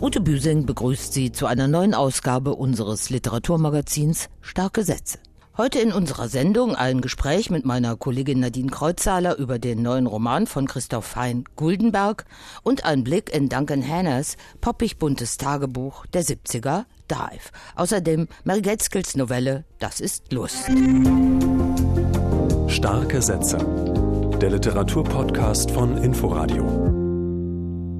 Ute Büsing begrüßt Sie zu einer neuen Ausgabe unseres Literaturmagazins Starke Sätze. Heute in unserer Sendung ein Gespräch mit meiner Kollegin Nadine Kreuzzahler über den neuen Roman von Christoph Fein Guldenberg und ein Blick in Duncan Hanners poppig buntes Tagebuch der 70er Dive. Außerdem Mary Gaitskills Novelle Das ist Lust. Starke Sätze. Der Literaturpodcast von Inforadio.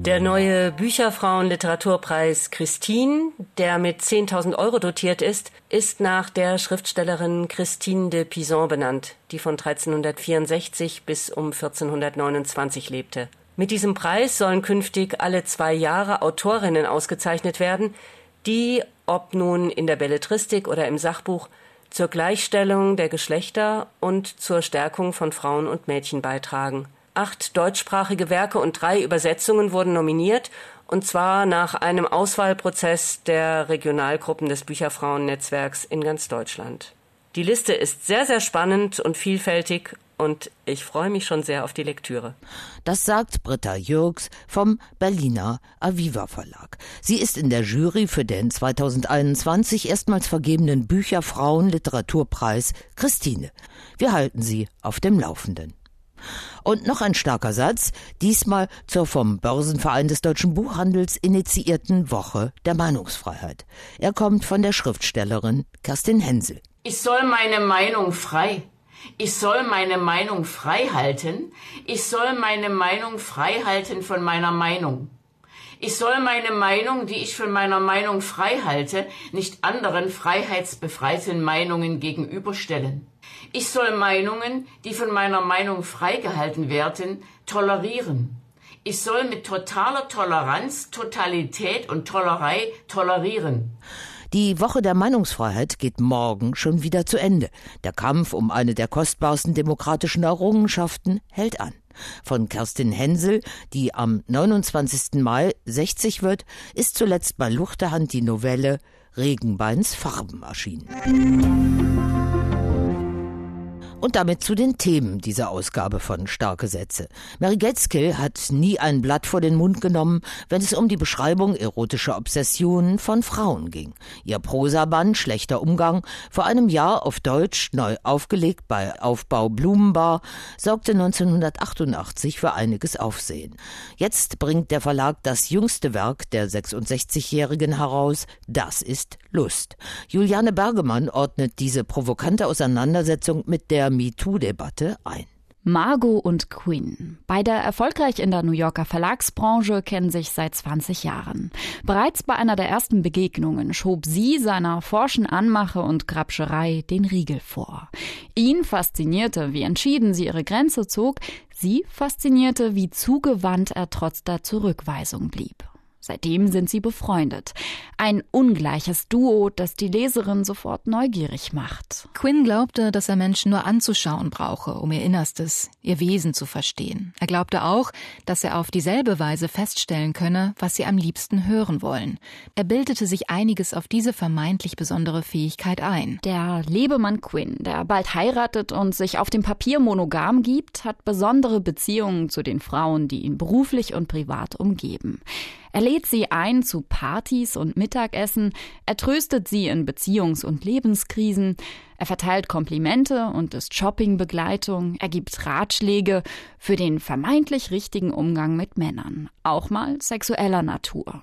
Der neue Bücherfrauen-Literaturpreis Christine, der mit 10.000 Euro dotiert ist, ist nach der Schriftstellerin Christine de Pizan benannt, die von 1364 bis um 1429 lebte. Mit diesem Preis sollen künftig alle zwei Jahre Autorinnen ausgezeichnet werden, die, ob nun in der Belletristik oder im Sachbuch, zur Gleichstellung der Geschlechter und zur Stärkung von Frauen und Mädchen beitragen. Acht deutschsprachige Werke und drei Übersetzungen wurden nominiert, und zwar nach einem Auswahlprozess der Regionalgruppen des Bücherfrauennetzwerks in ganz Deutschland. Die Liste ist sehr, sehr spannend und vielfältig und ich freue mich schon sehr auf die Lektüre. Das sagt Britta Jürgs vom Berliner Aviva Verlag. Sie ist in der Jury für den 2021 erstmals vergebenen Bücherfrauen-Literaturpreis Christine. Wir halten Sie auf dem Laufenden. Und noch ein starker Satz, diesmal zur vom Börsenverein des deutschen Buchhandels initiierten Woche der Meinungsfreiheit. Er kommt von der Schriftstellerin Kerstin Hensel. Ich soll meine Meinung frei. Ich soll meine Meinung frei halten. Ich soll meine Meinung frei halten von meiner Meinung. Ich soll meine Meinung, die ich von meiner Meinung frei halte, nicht anderen freiheitsbefreiten Meinungen gegenüberstellen. Ich soll Meinungen, die von meiner Meinung freigehalten werden, tolerieren. Ich soll mit totaler Toleranz, Totalität und Tollerei tolerieren. Die Woche der Meinungsfreiheit geht morgen schon wieder zu Ende. Der Kampf um eine der kostbarsten demokratischen Errungenschaften hält an. Von Kerstin Hensel, die am 29. Mai 60 wird, ist zuletzt bei Luchterhand die Novelle Regenbeins Farben erschienen. Und damit zu den Themen dieser Ausgabe von Starke Sätze. Mary Gateskill hat nie ein Blatt vor den Mund genommen, wenn es um die Beschreibung erotischer Obsessionen von Frauen ging. Ihr Prosaband Schlechter Umgang, vor einem Jahr auf Deutsch neu aufgelegt bei Aufbau Blumenbar, sorgte 1988 für einiges Aufsehen. Jetzt bringt der Verlag das jüngste Werk der 66-Jährigen heraus, Das ist Lust. Juliane Bergemann ordnet diese provokante Auseinandersetzung mit der MeToo-Debatte ein. Margot und Quinn. Beide erfolgreich in der New Yorker Verlagsbranche kennen sich seit 20 Jahren. Bereits bei einer der ersten Begegnungen schob sie seiner forschen Anmache und Grabscherei den Riegel vor. Ihn faszinierte, wie entschieden sie ihre Grenze zog. Sie faszinierte, wie zugewandt er trotz der Zurückweisung blieb. Seitdem sind sie befreundet. Ein ungleiches Duo, das die Leserin sofort neugierig macht. Quinn glaubte, dass er Menschen nur anzuschauen brauche, um ihr Innerstes, ihr Wesen zu verstehen. Er glaubte auch, dass er auf dieselbe Weise feststellen könne, was sie am liebsten hören wollen. Er bildete sich einiges auf diese vermeintlich besondere Fähigkeit ein. Der Lebemann Quinn, der bald heiratet und sich auf dem Papier monogam gibt, hat besondere Beziehungen zu den Frauen, die ihn beruflich und privat umgeben. Er lädt sie ein zu Partys und Mittagessen, er tröstet sie in Beziehungs- und Lebenskrisen, er verteilt Komplimente und ist Shoppingbegleitung, er gibt Ratschläge für den vermeintlich richtigen Umgang mit Männern, auch mal sexueller Natur.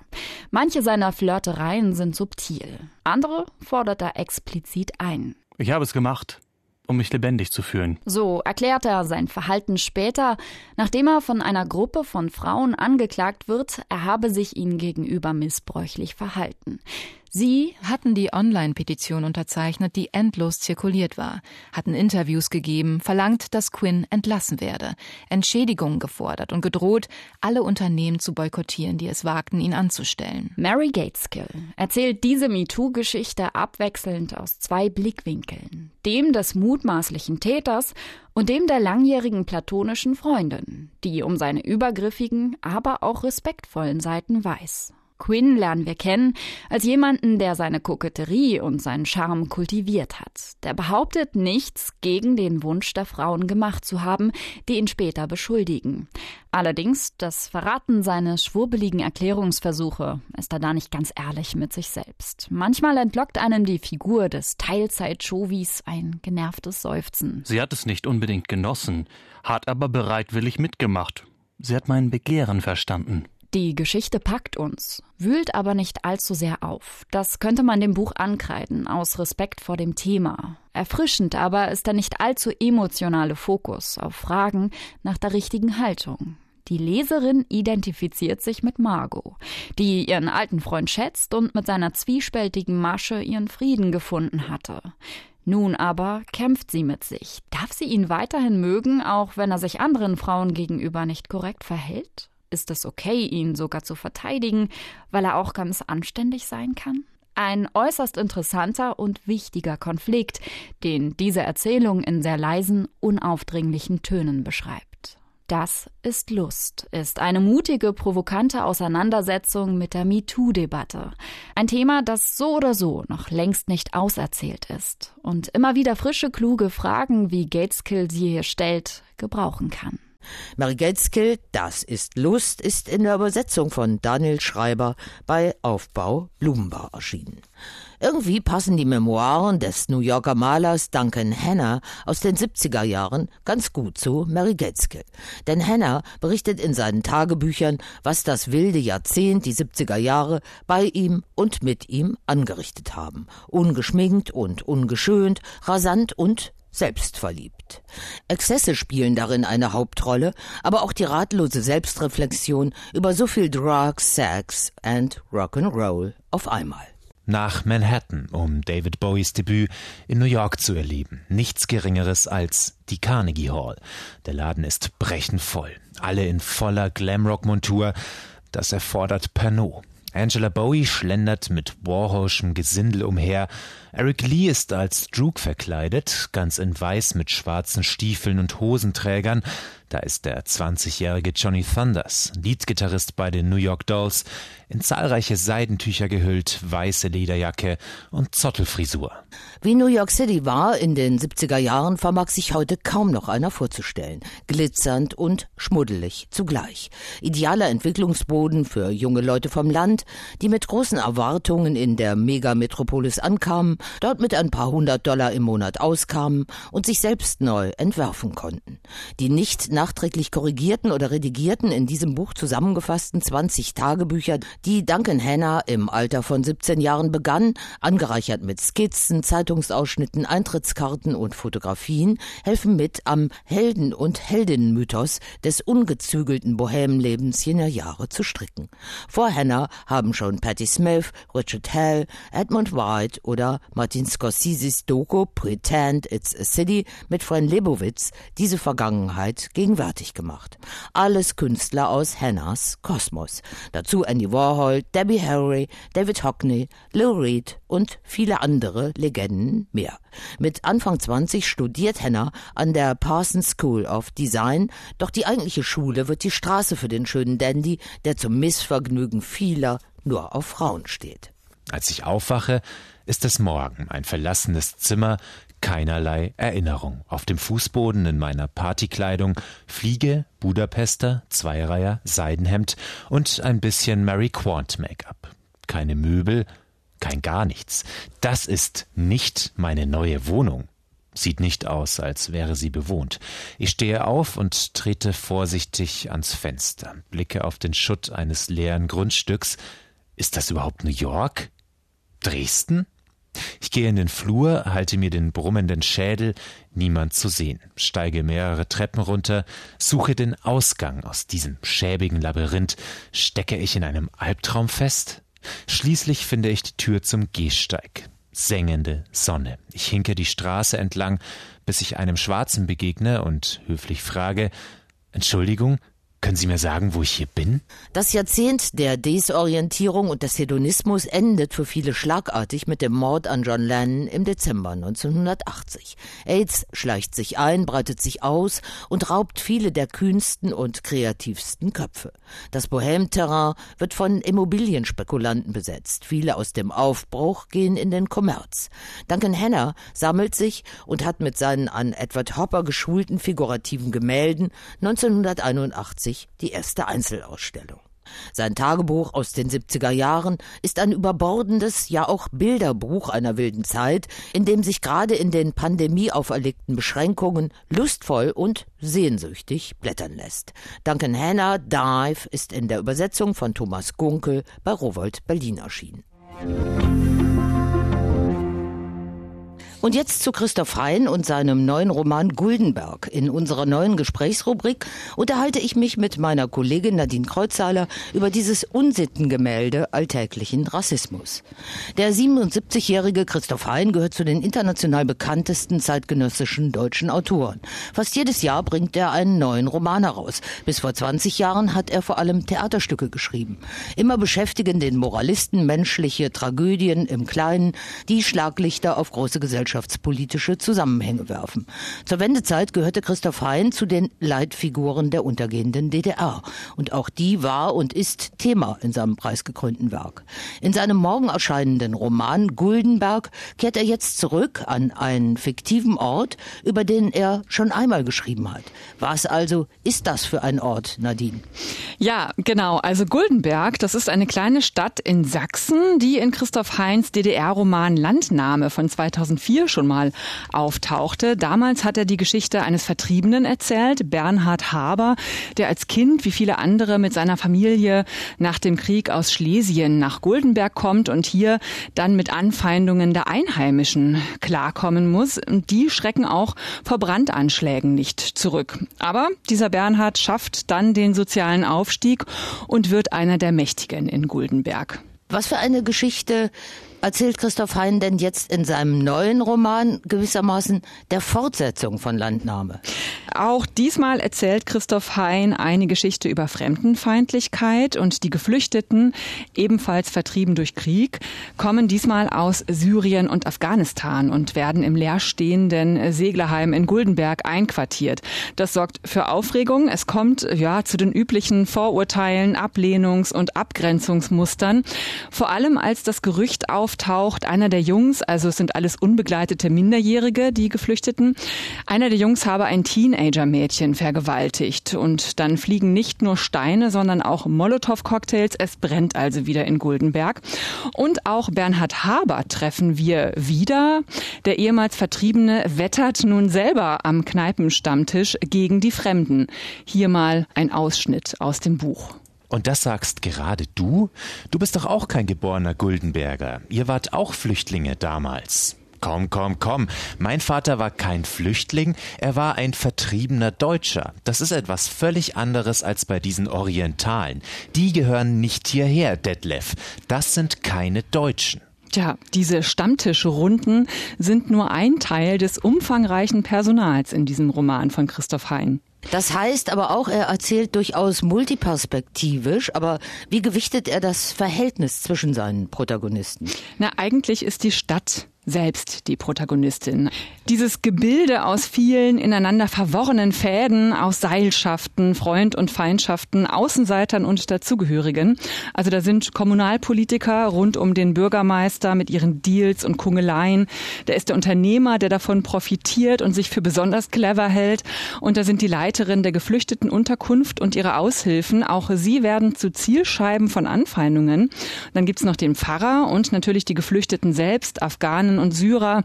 Manche seiner Flirtereien sind subtil, andere fordert er explizit ein. Ich habe es gemacht um mich lebendig zu fühlen. So erklärt er sein Verhalten später, nachdem er von einer Gruppe von Frauen angeklagt wird, er habe sich ihnen gegenüber missbräuchlich verhalten. Sie hatten die Online-Petition unterzeichnet, die endlos zirkuliert war, hatten Interviews gegeben, verlangt, dass Quinn entlassen werde, Entschädigungen gefordert und gedroht, alle Unternehmen zu boykottieren, die es wagten, ihn anzustellen. Mary Gateskill erzählt diese MeToo-Geschichte abwechselnd aus zwei Blickwinkeln, dem des mutmaßlichen Täters und dem der langjährigen platonischen Freundin, die um seine übergriffigen, aber auch respektvollen Seiten weiß. Quinn lernen wir kennen als jemanden, der seine Koketterie und seinen Charme kultiviert hat. Der behauptet, nichts gegen den Wunsch der Frauen gemacht zu haben, die ihn später beschuldigen. Allerdings, das verraten seine schwurbeligen Erklärungsversuche, ist er da nicht ganz ehrlich mit sich selbst. Manchmal entlockt einem die Figur des Teilzeit-Chovis ein genervtes Seufzen. Sie hat es nicht unbedingt genossen, hat aber bereitwillig mitgemacht. Sie hat mein Begehren verstanden. Die Geschichte packt uns, wühlt aber nicht allzu sehr auf. Das könnte man dem Buch ankreiden, aus Respekt vor dem Thema. Erfrischend aber ist der nicht allzu emotionale Fokus auf Fragen nach der richtigen Haltung. Die Leserin identifiziert sich mit Margot, die ihren alten Freund schätzt und mit seiner zwiespältigen Masche ihren Frieden gefunden hatte. Nun aber kämpft sie mit sich. Darf sie ihn weiterhin mögen, auch wenn er sich anderen Frauen gegenüber nicht korrekt verhält? Ist es okay, ihn sogar zu verteidigen, weil er auch ganz anständig sein kann? Ein äußerst interessanter und wichtiger Konflikt, den diese Erzählung in sehr leisen, unaufdringlichen Tönen beschreibt. Das ist Lust, ist eine mutige, provokante Auseinandersetzung mit der MeToo-Debatte. Ein Thema, das so oder so noch längst nicht auserzählt ist und immer wieder frische, kluge Fragen, wie Gateskill sie hier stellt, gebrauchen kann. Gateskill, Das ist Lust, ist in der Übersetzung von Daniel Schreiber bei Aufbau Blumenbar erschienen. Irgendwie passen die Memoiren des New Yorker Malers Duncan Hanna aus den 70er Jahren ganz gut zu Gateskill. Denn Hanna berichtet in seinen Tagebüchern, was das wilde Jahrzehnt, die 70er Jahre, bei ihm und mit ihm angerichtet haben. Ungeschminkt und ungeschönt, rasant und selbstverliebt. Exzesse spielen darin eine Hauptrolle, aber auch die ratlose Selbstreflexion über so viel Drugs, Sex and Rock'n'Roll auf einmal. Nach Manhattan, um David Bowies Debüt in New York zu erleben. Nichts Geringeres als die Carnegie Hall. Der Laden ist brechend voll. Alle in voller Glamrock-Montur. Das erfordert Pernod. Angela Bowie schlendert mit Warholschem Gesindel umher. Eric Lee ist als Droog verkleidet, ganz in weiß mit schwarzen Stiefeln und Hosenträgern. Da ist der 20-jährige Johnny Thunders, Leadgitarrist bei den New York Dolls, in zahlreiche Seidentücher gehüllt, weiße Lederjacke und Zottelfrisur. Wie New York City war in den 70er Jahren, vermag sich heute kaum noch einer vorzustellen. Glitzernd und schmuddelig zugleich. Idealer Entwicklungsboden für junge Leute vom Land, die mit großen Erwartungen in der Megametropolis ankamen, dort mit ein paar hundert Dollar im Monat auskamen und sich selbst neu entwerfen konnten. Die nicht nachträglich korrigierten oder redigierten in diesem Buch zusammengefassten 20 Tagebücher, die Duncan Hanna im Alter von 17 Jahren begann, angereichert mit Skizzen, Zeitungsausschnitten, Eintrittskarten und Fotografien, helfen mit am Helden- und Heldinnenmythos des ungezügelten Bohämenlebens jener Jahre zu stricken. Vor Hanna haben schon Patti Smith, Richard Hell, Edmund White oder Martin Scorseses Doku Pretend It's a City mit Fran Lebowitz diese Vergangenheit gegen gegenwärtig gemacht. Alles Künstler aus Hannahs Kosmos. Dazu Andy Warhol, Debbie Harry, David Hockney, Lou Reed und viele andere Legenden mehr. Mit Anfang 20 studiert Hannah an der Parsons School of Design, doch die eigentliche Schule wird die Straße für den schönen Dandy, der zum Missvergnügen vieler nur auf Frauen steht. Als ich aufwache, ist es morgen, ein verlassenes Zimmer, keinerlei Erinnerung. Auf dem Fußboden in meiner Partykleidung Fliege, Budapester, Zweireiher, Seidenhemd und ein bisschen Mary Quant Make-up. Keine Möbel, kein gar nichts. Das ist nicht meine neue Wohnung. Sieht nicht aus, als wäre sie bewohnt. Ich stehe auf und trete vorsichtig ans Fenster, blicke auf den Schutt eines leeren Grundstücks. Ist das überhaupt New York? Dresden? Ich gehe in den Flur, halte mir den brummenden Schädel, niemand zu sehen, steige mehrere Treppen runter, suche den Ausgang aus diesem schäbigen Labyrinth, stecke ich in einem Albtraum fest? Schließlich finde ich die Tür zum Gehsteig. Sengende Sonne. Ich hinke die Straße entlang, bis ich einem Schwarzen begegne und höflich frage Entschuldigung, Können Sie mir sagen, wo ich hier bin? Das Jahrzehnt der Desorientierung und des Hedonismus endet für viele schlagartig mit dem Mord an John Lennon im Dezember 1980. AIDS schleicht sich ein, breitet sich aus und raubt viele der kühnsten und kreativsten Köpfe. Das Bohème-Terrain wird von Immobilienspekulanten besetzt. Viele aus dem Aufbruch gehen in den Kommerz. Duncan Hanna sammelt sich und hat mit seinen an Edward Hopper geschulten figurativen Gemälden 1981 die erste Einzelausstellung. Sein Tagebuch aus den 70er Jahren ist ein überbordendes, ja auch Bilderbuch einer wilden Zeit, in dem sich gerade in den Pandemie auferlegten Beschränkungen lustvoll und sehnsüchtig blättern lässt. Duncan Hanna Dive ist in der Übersetzung von Thomas Gunkel bei Rowold Berlin erschienen. Und jetzt zu Christoph Hein und seinem neuen Roman Guldenberg. In unserer neuen Gesprächsrubrik unterhalte ich mich mit meiner Kollegin Nadine Kreuzhaler über dieses Unsittengemälde alltäglichen Rassismus. Der 77-jährige Christoph Hein gehört zu den international bekanntesten zeitgenössischen deutschen Autoren. Fast jedes Jahr bringt er einen neuen Roman heraus. Bis vor 20 Jahren hat er vor allem Theaterstücke geschrieben. Immer beschäftigen den Moralisten menschliche Tragödien im Kleinen, die Schlaglichter auf große Gesellschaft gesellschaftspolitische Zusammenhänge werfen. Zur Wendezeit gehörte Christoph Hein zu den Leitfiguren der untergehenden DDR. Und auch die war und ist Thema in seinem preisgekrönten Werk. In seinem morgen erscheinenden Roman Guldenberg kehrt er jetzt zurück an einen fiktiven Ort, über den er schon einmal geschrieben hat. Was also ist das für ein Ort, Nadine? Ja, genau. Also Guldenberg, das ist eine kleine Stadt in Sachsen, die in Christoph Heins DDR-Roman Landnahme von 2004 schon mal auftauchte. Damals hat er die Geschichte eines Vertriebenen erzählt, Bernhard Haber, der als Kind wie viele andere mit seiner Familie nach dem Krieg aus Schlesien nach Guldenberg kommt und hier dann mit Anfeindungen der Einheimischen klarkommen muss. Und die schrecken auch vor Brandanschlägen nicht zurück. Aber dieser Bernhard schafft dann den sozialen Aufstieg und wird einer der Mächtigen in Guldenberg. Was für eine Geschichte erzählt Christoph Hein denn jetzt in seinem neuen Roman gewissermaßen der Fortsetzung von Landnahme? Auch diesmal erzählt Christoph Hein eine Geschichte über Fremdenfeindlichkeit und die Geflüchteten, ebenfalls vertrieben durch Krieg, kommen diesmal aus Syrien und Afghanistan und werden im leerstehenden Seglerheim in Guldenberg einquartiert. Das sorgt für Aufregung. Es kommt ja zu den üblichen Vorurteilen, Ablehnungs- und Abgrenzungsmustern. Vor allem als das Gerücht auftaucht, einer der Jungs, also es sind alles unbegleitete Minderjährige, die Geflüchteten, einer der Jungs habe ein Teenager-Mädchen vergewaltigt. Und dann fliegen nicht nur Steine, sondern auch Molotow-Cocktails. Es brennt also wieder in Guldenberg. Und auch Bernhard Haber treffen wir wieder. Der ehemals Vertriebene wettert nun selber am Kneipenstammtisch gegen die Fremden. Hier mal ein Ausschnitt aus dem Buch. Und das sagst gerade du? Du bist doch auch kein geborener Guldenberger. Ihr wart auch Flüchtlinge damals. Komm, komm, komm. Mein Vater war kein Flüchtling, er war ein vertriebener Deutscher. Das ist etwas völlig anderes als bei diesen Orientalen. Die gehören nicht hierher, Detlef. Das sind keine Deutschen. Tja, diese Stammtischrunden sind nur ein Teil des umfangreichen Personals in diesem Roman von Christoph Hein. Das heißt aber auch, er erzählt durchaus multiperspektivisch, aber wie gewichtet er das Verhältnis zwischen seinen Protagonisten? Na, eigentlich ist die Stadt selbst die Protagonistin. Dieses Gebilde aus vielen ineinander verworrenen Fäden, aus Seilschaften, Freund- und Feindschaften, Außenseitern und Dazugehörigen. Also da sind Kommunalpolitiker rund um den Bürgermeister mit ihren Deals und Kungeleien. Da ist der Unternehmer, der davon profitiert und sich für besonders clever hält. Und da sind die Leiterin der geflüchteten Unterkunft und ihre Aushilfen. Auch sie werden zu Zielscheiben von Anfeindungen. Dann gibt's noch den Pfarrer und natürlich die Geflüchteten selbst, Afghanen und Syrer,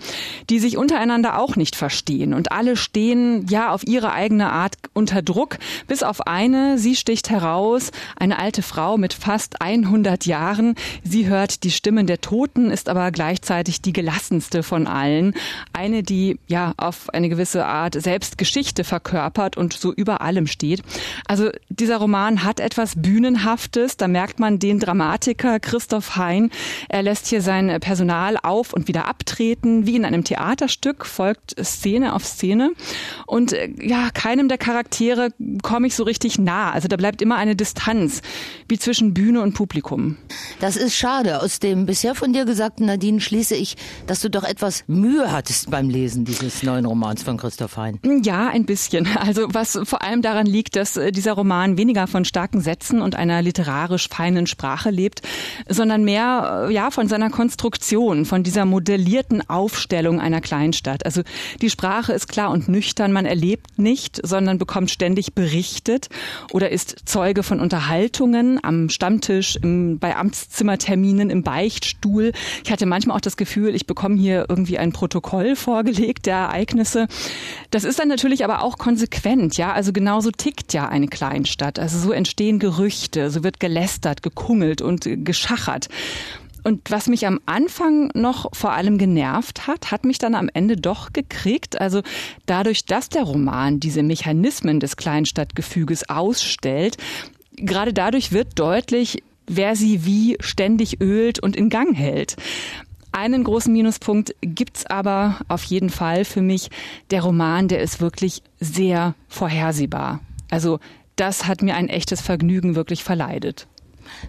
die sich untereinander auch nicht verstehen. Und alle stehen ja auf ihre eigene Art unter Druck, bis auf eine, sie sticht heraus, eine alte Frau mit fast 100 Jahren. Sie hört die Stimmen der Toten, ist aber gleichzeitig die gelassenste von allen. Eine, die ja auf eine gewisse Art selbst Geschichte verkörpert und so über allem steht. Also dieser Roman hat etwas Bühnenhaftes. Da merkt man den Dramatiker Christoph Hein. Er lässt hier sein Personal auf und wieder ab abtreten. Wie in einem Theaterstück folgt Szene auf Szene. Und äh, ja, keinem der Charaktere komme ich so richtig nah. Also da bleibt immer eine Distanz, wie zwischen Bühne und Publikum. Das ist schade. Aus dem bisher von dir gesagten, Nadine, schließe ich, dass du doch etwas Mühe hattest beim Lesen dieses neuen Romans von Christoph Hein. Ja, ein bisschen. Also was vor allem daran liegt, dass äh, dieser Roman weniger von starken Sätzen und einer literarisch feinen Sprache lebt, sondern mehr äh, ja von seiner Konstruktion, von dieser modellierten Aufstellung einer Kleinstadt. Also die Sprache ist klar und nüchtern, man erlebt nicht, sondern bekommt ständig berichtet oder ist Zeuge von Unterhaltungen am Stammtisch, im, bei Amtszimmerterminen, im Beichtstuhl. Ich hatte manchmal auch das Gefühl, ich bekomme hier irgendwie ein Protokoll vorgelegt der Ereignisse. Das ist dann natürlich aber auch konsequent, ja. Also genauso tickt ja eine Kleinstadt. Also so entstehen Gerüchte, so wird gelästert, gekungelt und geschachert. Und was mich am Anfang noch vor allem genervt hat, hat mich dann am Ende doch gekriegt. Also dadurch, dass der Roman diese Mechanismen des Kleinstadtgefüges ausstellt, gerade dadurch wird deutlich, wer sie wie ständig ölt und in Gang hält. Einen großen Minuspunkt gibt's aber auf jeden Fall für mich. Der Roman, der ist wirklich sehr vorhersehbar. Also das hat mir ein echtes Vergnügen wirklich verleidet.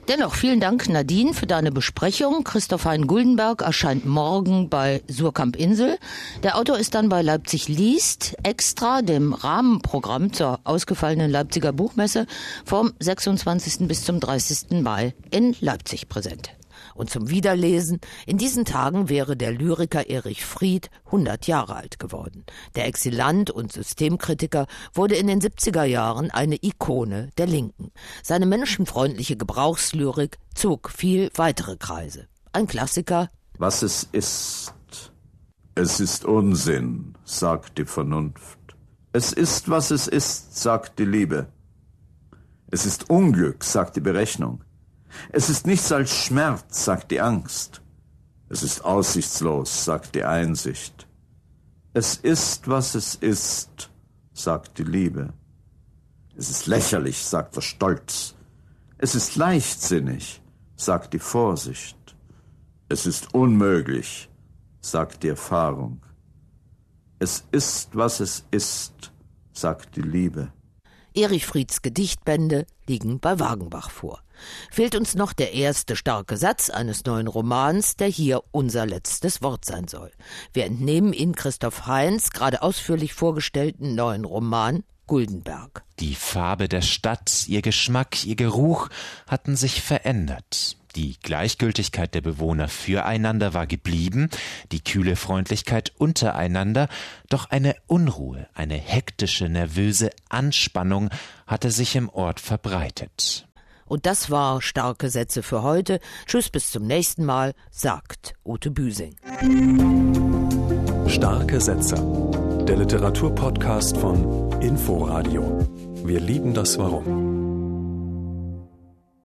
Dennoch vielen Dank, Nadine, für deine Besprechung. Christoph Hein Guldenberg erscheint morgen bei Surkamp Insel. Der Autor ist dann bei Leipzig liest, extra dem Rahmenprogramm zur ausgefallenen Leipziger Buchmesse vom 26. bis zum 30. Mai in Leipzig präsent. Und zum Wiederlesen, in diesen Tagen wäre der Lyriker Erich Fried 100 Jahre alt geworden. Der Exilant und Systemkritiker wurde in den 70er Jahren eine Ikone der Linken. Seine menschenfreundliche Gebrauchslyrik zog viel weitere Kreise. Ein Klassiker. Was es ist. Es ist Unsinn, sagt die Vernunft. Es ist, was es ist, sagt die Liebe. Es ist Unglück, sagt die Berechnung. Es ist nichts als Schmerz, sagt die Angst. Es ist aussichtslos, sagt die Einsicht. Es ist, was es ist, sagt die Liebe. Es ist lächerlich, sagt der Stolz. Es ist leichtsinnig, sagt die Vorsicht. Es ist unmöglich, sagt die Erfahrung. Es ist, was es ist, sagt die Liebe. Erich Frieds Gedichtbände liegen bei Wagenbach vor. Fehlt uns noch der erste starke Satz eines neuen Romans, der hier unser letztes Wort sein soll. Wir entnehmen ihn Christoph Heinz gerade ausführlich vorgestellten neuen Roman Guldenberg. Die Farbe der Stadt, ihr Geschmack, ihr Geruch hatten sich verändert. Die Gleichgültigkeit der Bewohner füreinander war geblieben, die kühle Freundlichkeit untereinander, doch eine Unruhe, eine hektische, nervöse Anspannung hatte sich im Ort verbreitet. Und das war starke Sätze für heute. Tschüss, bis zum nächsten Mal, sagt Ute Büsing. Starke Sätze. Der Literaturpodcast von Inforadio. Wir lieben das Warum.